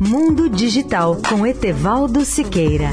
Mundo Digital com Etevaldo Siqueira.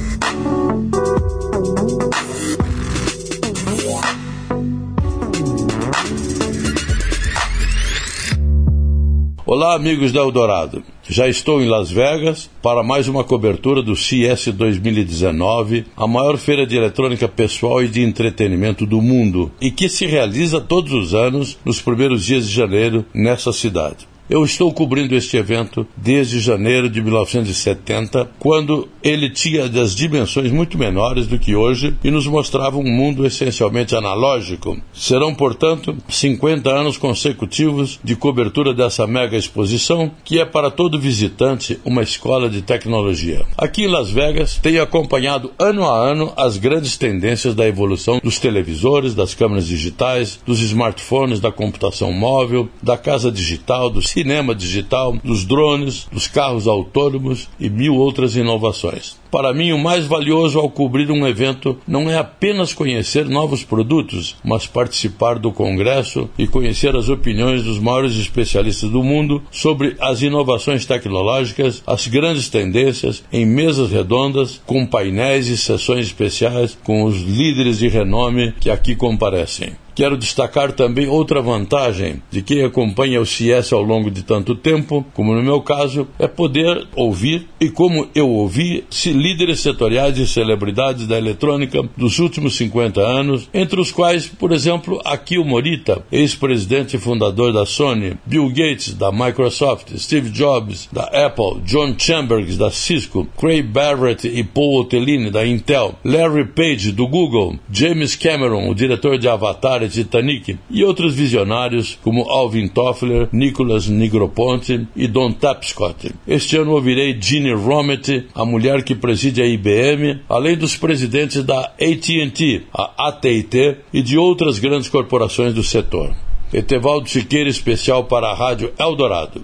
Olá, amigos da Eldorado. Já estou em Las Vegas para mais uma cobertura do CS 2019, a maior feira de eletrônica pessoal e de entretenimento do mundo, e que se realiza todos os anos nos primeiros dias de janeiro nessa cidade. Eu estou cobrindo este evento desde janeiro de 1970, quando ele tinha das dimensões muito menores do que hoje e nos mostrava um mundo essencialmente analógico. Serão, portanto, 50 anos consecutivos de cobertura dessa mega exposição, que é para todo visitante uma escola de tecnologia. Aqui em Las Vegas, tenho acompanhado ano a ano as grandes tendências da evolução dos televisores, das câmeras digitais, dos smartphones, da computação móvel, da casa digital, do cinema digital, dos drones, dos carros autônomos e mil outras inovações. Para mim, o mais valioso ao cobrir um evento não é apenas conhecer novos produtos, mas participar do congresso e conhecer as opiniões dos maiores especialistas do mundo sobre as inovações tecnológicas, as grandes tendências, em mesas redondas, com painéis e sessões especiais com os líderes de renome que aqui comparecem. Quero destacar também outra vantagem de quem acompanha o CS ao longo de tanto tempo, como no meu caso, é poder ouvir e como eu ouvi se líderes setoriais e celebridades da eletrônica dos últimos 50 anos, entre os quais, por exemplo, Akio Morita, ex-presidente e fundador da Sony, Bill Gates da Microsoft, Steve Jobs da Apple, John Chambers da Cisco, Craig Barrett e Paul Otellini da Intel, Larry Page do Google, James Cameron, o diretor de Avatar Titanic, e outros visionários como Alvin Toffler, Nicholas Nigroponte e Don Tapscott. Este ano ouvirei Ginny Romet, a mulher que preside a IBM, além dos presidentes da AT&T, a AT&T e de outras grandes corporações do setor. Etevaldo Siqueira, especial para a Rádio Eldorado.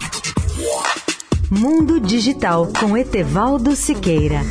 Mundo Digital com Etevaldo Siqueira.